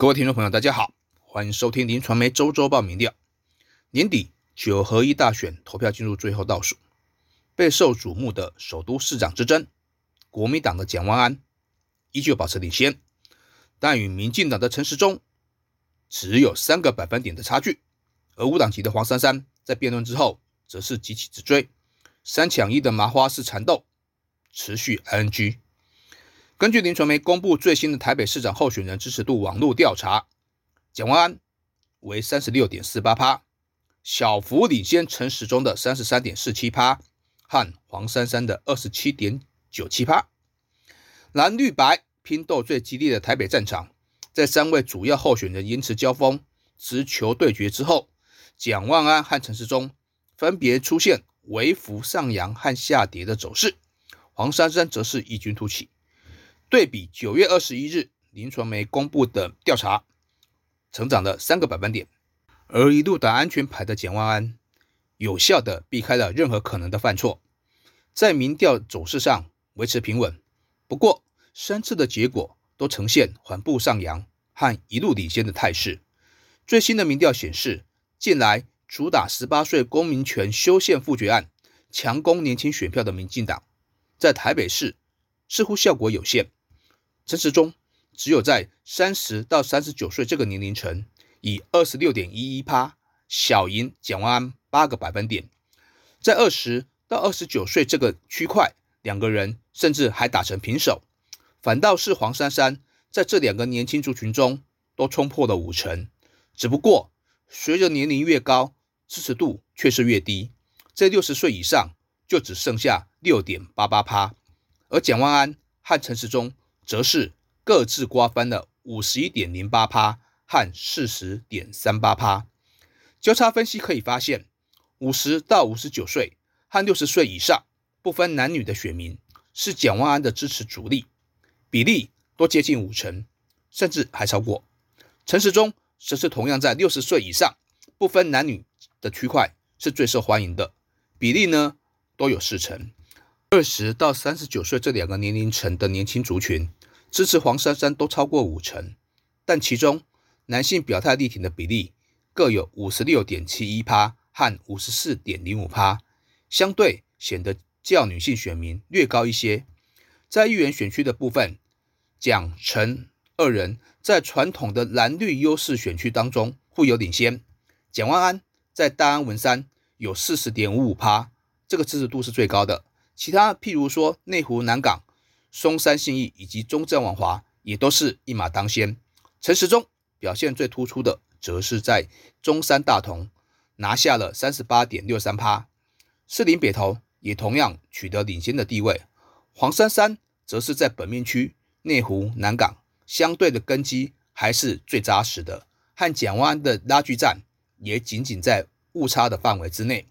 各位听众朋友，大家好，欢迎收听林传媒周周报民调。年底九合一大选投票进入最后倒数，备受瞩目的首都市长之争，国民党的蒋万安依旧保持领先，但与民进党的陈时中只有三个百分点的差距。而无党籍的黄珊珊在辩论之后，则是急起直追，三抢一的麻花式缠斗持续 ing。根据林传媒公布最新的台北市长候选人支持度网络调查，蒋万安为三十六点四八趴，小幅领先陈时中的三十三点四七趴和黄珊珊的二十七点九七趴。蓝绿白拼斗最激烈的台北战场，在三位主要候选人延迟交锋、直球对决之后，蒋万安和陈时中分别出现微幅上扬和下跌的走势，黄珊珊则是异军突起。对比九月二十一日林传媒公布的调查，成长了三个百分点，而一路打安全牌的简万安，有效的避开了任何可能的犯错，在民调走势上维持平稳。不过三次的结果都呈现缓步上扬和一路领先的态势。最新的民调显示，近来主打十八岁公民权修宪复决案，强攻年轻选票的民进党，在台北市似乎效果有限。陈时中只有在三十到三十九岁这个年龄层，以二十六点一一趴小赢蒋万安八个百分点，在二十到二十九岁这个区块，两个人甚至还打成平手，反倒是黄珊珊在这两个年轻族群中都冲破了五成，只不过随着年龄越高，支持度却是越低，在六十岁以上就只剩下六点八八趴，而蒋万安和陈时中。则是各自瓜分了五十一点零八趴和四十点三八趴。交叉分析可以发现，五十到五十九岁和六十岁以上不分男女的选民是蒋万安的支持主力，比例都接近五成，甚至还超过。陈时中则是同样在六十岁以上不分男女的区块是最受欢迎的，比例呢都有四成。二十到三十九岁这两个年龄层的年轻族群。支持黄珊珊都超过五成，但其中男性表态力挺的比例各有五十六点七一趴和五十四点零五趴，相对显得较女性选民略高一些。在议员选区的部分，蒋陈二人在传统的蓝绿优势选区当中互有领先。蒋万安在大安文山有四十点五五趴，这个支持度是最高的。其他譬如说内湖南港。松山信义以及中正万华也都是一马当先，陈时中表现最突出的，则是在中山大同拿下了三十八点六三趴，士林北投也同样取得领先的地位，黄珊珊则是在本面区内湖南港相对的根基还是最扎实的，和蒋万安的拉锯战也仅仅在误差的范围之内。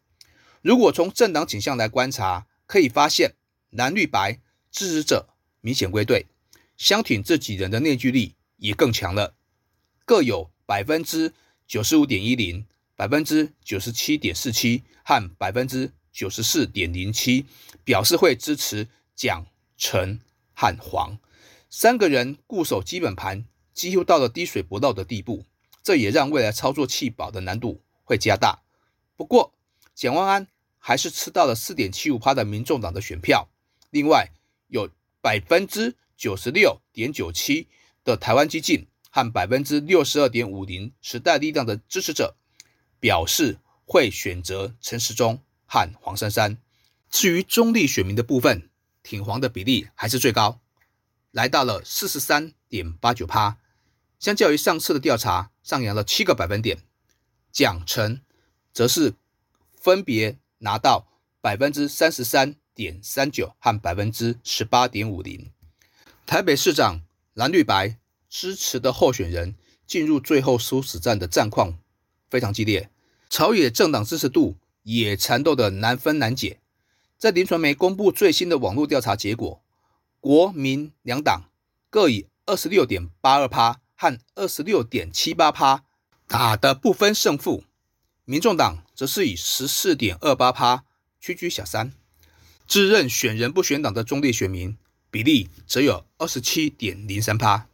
如果从政党倾向来观察，可以发现蓝绿白。支持者明显归队，相挺这几人的内聚力也更强了，各有百分之九十五点一零、百分之九十七点四七和百分之九十四点零七，表示会支持蒋、陈和黄三个人固守基本盘，几乎到了滴水不漏的地步，这也让未来操作弃保的难度会加大。不过，蒋万安还是吃到了四点七五趴的民众党的选票，另外。有百分之九十六点九七的台湾激进和百分之六十二点五零时代力量的支持者表示会选择陈时中和黄珊珊。至于中立选民的部分，挺黄的比例还是最高，来到了四十三点八九趴，相较于上次的调查上扬了七个百分点。蒋陈则是分别拿到百分之三十三。点三九和百分之十八点五零，台北市长蓝绿白支持的候选人进入最后殊死战的战况非常激烈，朝野政党支持度也缠斗的难分难解。在林传媒公布最新的网络调查结果，国民两党各以二十六点八二趴和二十六点七八趴打的不分胜负，民众党则是以十四点二八趴屈居小三。自认选人不选党的中立选民比例则有二十七点零三趴，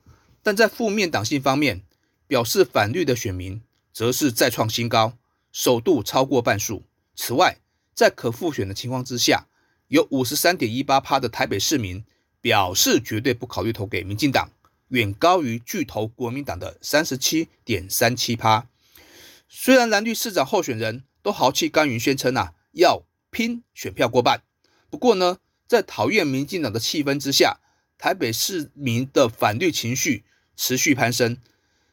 但在负面党性方面，表示反绿的选民则是再创新高，首度超过半数。此外，在可复选的情况之下，有五十三点一八趴的台北市民表示绝对不考虑投给民进党，远高于拒投国民党的三十七点三七趴。虽然蓝绿市长候选人都豪气干云宣称啊，要拼选票过半，不过呢，在讨厌民进党的气氛之下，台北市民的反绿情绪持续攀升。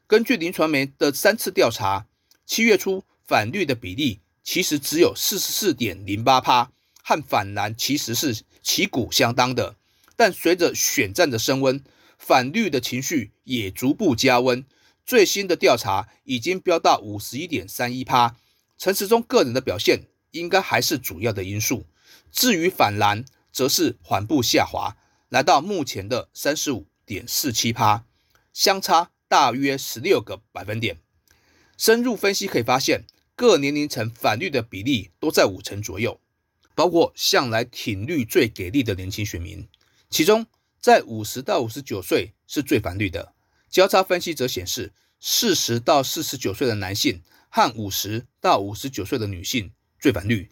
根据林传媒的三次调查，七月初反绿的比例其实只有四十四点零八趴。和反蓝其实是旗鼓相当的，但随着选战的升温，反绿的情绪也逐步加温。最新的调查已经飙到五十一点三一趴。陈时中个人的表现应该还是主要的因素，至于反蓝则是缓步下滑，来到目前的三十五点四七趴，相差大约十六个百分点。深入分析可以发现，各年龄层反绿的比例都在五成左右。包括向来挺绿最给力的年轻选民，其中在五十到五十九岁是最反绿的。交叉分析则显示，四十到四十九岁的男性和五十到五十九岁的女性最反绿。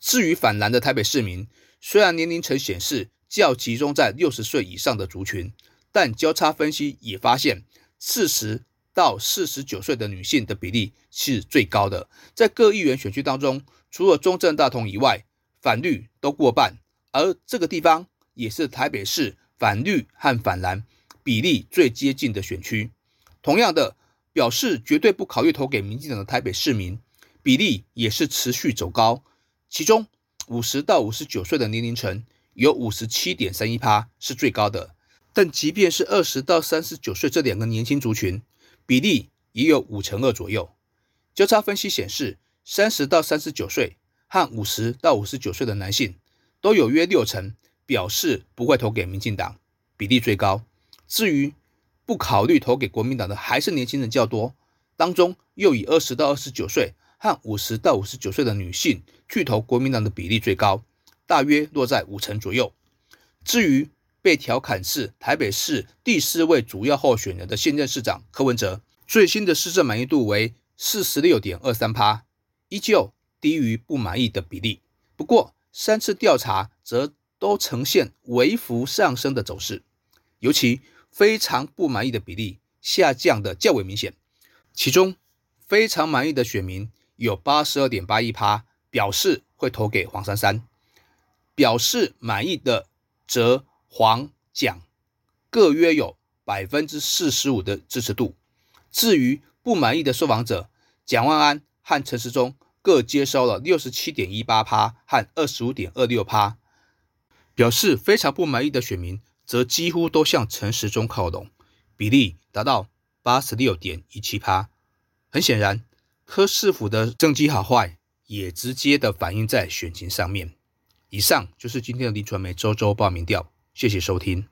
至于反蓝的台北市民，虽然年龄层显示较集中在六十岁以上的族群，但交叉分析也发现，四十到四十九岁的女性的比例是最高的。在各议员选区当中，除了中正大同以外，反绿都过半，而这个地方也是台北市反绿和反蓝比例最接近的选区。同样的，表示绝对不考虑投给民进党的台北市民比例也是持续走高，其中五十到五十九岁的年龄层有五十七点三一趴是最高的，但即便是二十到三十九岁这两个年轻族群，比例也有五成二左右。交叉分析显示，三十到三十九岁。和五十到五十九岁的男性都有约六成表示不会投给民进党，比例最高。至于不考虑投给国民党的，还是年轻人较多，当中又以二十到二十九岁和五十到五十九岁的女性巨投国民党的比例最高，大约落在五成左右。至于被调侃是台北市第四位主要候选人的现任市长柯文哲，最新的市政满意度为四十六点二三趴，依旧。低于不满意的比例，不过三次调查则都呈现微幅上升的走势，尤其非常不满意的比例下降的较为明显。其中非常满意的选民有八十二点八一趴，表示会投给黄珊珊；表示满意的则黄蒋各约有百分之四十五的支持度。至于不满意的受访者，蒋万安和陈时中。各接收了六十七点一八趴和二十五点二六趴，表示非常不满意的选民则几乎都向陈时中靠拢，比例达到八十六点一七趴。很显然，柯市府的政绩好坏也直接的反映在选情上面。以上就是今天的林传媒周周报名调，谢谢收听。